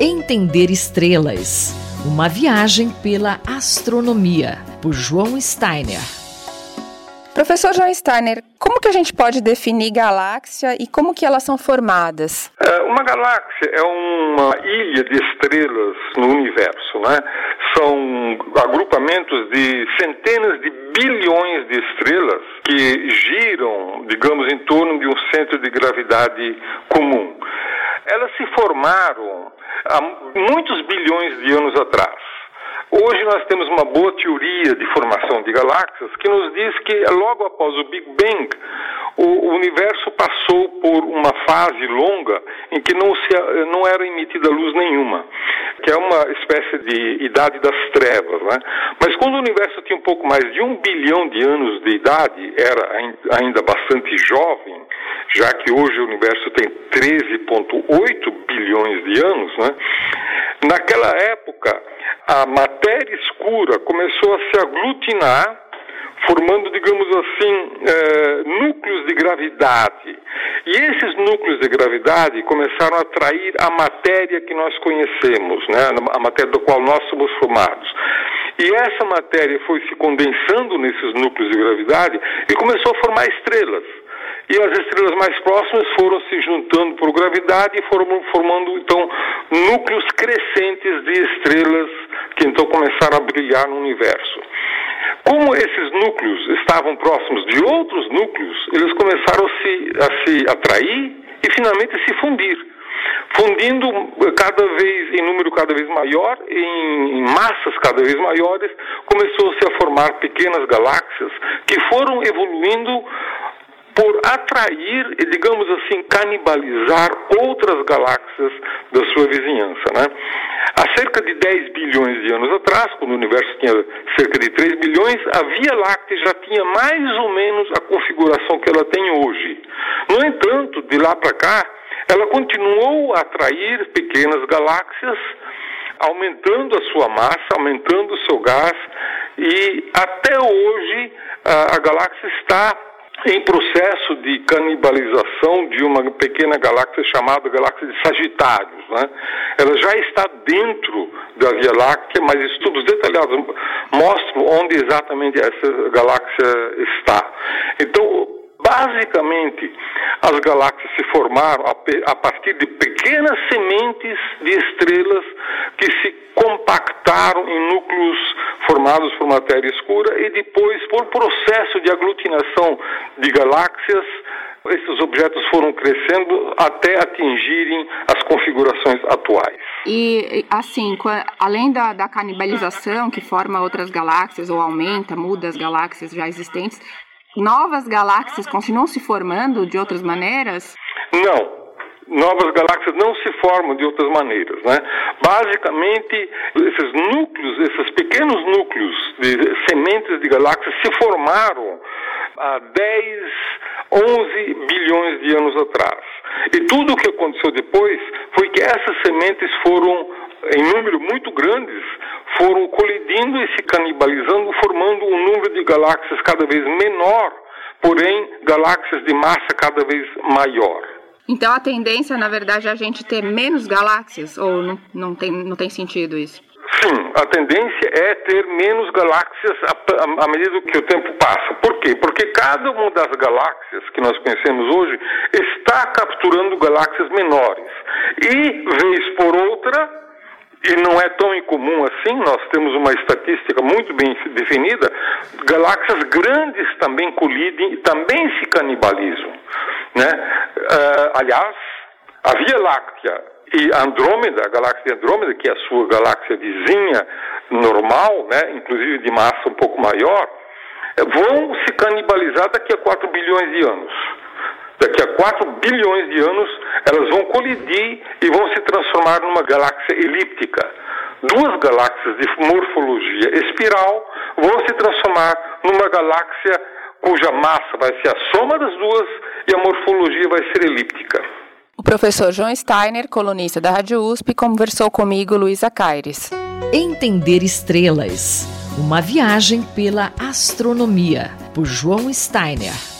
Entender Estrelas Uma viagem pela astronomia, por João Steiner. Professor João Steiner, como que a gente pode definir galáxia e como que elas são formadas? É, uma galáxia é uma ilha de estrelas no universo, né? São agrupamentos de centenas de bilhões de estrelas que giram, digamos, em torno de um centro de gravidade comum. Elas se formaram há muitos bilhões de anos atrás. Hoje nós temos uma boa teoria de formação de galáxias que nos diz que logo após o Big Bang, o universo passou por uma fase longa em que não, se, não era emitida luz nenhuma, que é uma espécie de idade das trevas. Né? Mas quando o universo tinha um pouco mais de um bilhão de anos de idade, era ainda bastante jovem, já que hoje o universo tem 13,8 bilhões de anos, né? naquela época a matéria escura começou a se aglutinar, formando, digamos assim, é, núcleos de gravidade. E esses núcleos de gravidade começaram a atrair a matéria que nós conhecemos, né? a matéria do qual nós somos formados. E essa matéria foi se condensando nesses núcleos de gravidade e começou a formar estrelas e as estrelas mais próximas foram se juntando por gravidade e foram formando então núcleos crescentes de estrelas que então começaram a brilhar no universo. Como esses núcleos estavam próximos de outros núcleos, eles começaram a se, a se atrair e finalmente se fundir fundindo cada vez em número cada vez maior, em massas cada vez maiores, começou-se a formar pequenas galáxias que foram evoluindo por atrair digamos assim, canibalizar outras galáxias da sua vizinhança. Né? Há cerca de 10 bilhões de anos atrás, quando o universo tinha cerca de 3 bilhões, a Via Láctea já tinha mais ou menos a configuração que ela tem hoje. No entanto, de lá para cá, ela continuou a atrair pequenas galáxias, aumentando a sua massa, aumentando o seu gás, e até hoje a, a galáxia está em processo de canibalização de uma pequena galáxia chamada galáxia de Sagitários. Né? Ela já está dentro da Via Láctea, mas estudos detalhados mostram onde exatamente essa galáxia está. Então, basicamente, as galáxias se formaram a partir de pequenas sementes de estrelas que se compactaram em núcleos formados por matéria escura e depois, por processo de aglutinação de galáxias, esses objetos foram crescendo até atingirem as configurações atuais. E, assim, além da, da canibalização que forma outras galáxias ou aumenta, muda as galáxias já existentes, novas galáxias continuam se formando de outras maneiras? Não, novas galáxias não se formam de outras maneiras. Né? Basicamente, esses núcleos, esses pequenos núcleos de sementes de galáxias se formaram há 10, 11 bilhões de anos atrás. E tudo o que aconteceu depois foi que essas sementes foram, em número muito grandes, foram colidindo e se canibalizando, formando um número de galáxias cada vez menor, porém galáxias de massa cada vez maior. Então a tendência, na verdade, é a gente ter menos galáxias? Ou não, não, tem, não tem sentido isso? Sim, a tendência é ter menos galáxias à medida que o tempo passa. Por quê? Porque cada uma das galáxias que nós conhecemos hoje está capturando galáxias menores. E, vez por outra, e não é tão incomum assim, nós temos uma estatística muito bem definida, galáxias grandes também colidem e também se canibalizam. Né? Uh, aliás, a Via Láctea e Andrômeda, a galáxia Andrômeda, que é a sua galáxia vizinha normal, né, inclusive de massa um pouco maior, vão se canibalizar daqui a 4 bilhões de anos. Daqui a 4 bilhões de anos, elas vão colidir e vão se transformar numa galáxia elíptica. Duas galáxias de morfologia espiral vão se transformar numa galáxia cuja massa vai ser a soma das duas e a morfologia vai ser elíptica. O professor João Steiner, colunista da Rádio USP, conversou comigo, Luísa Caires. Entender estrelas. Uma viagem pela astronomia, por João Steiner.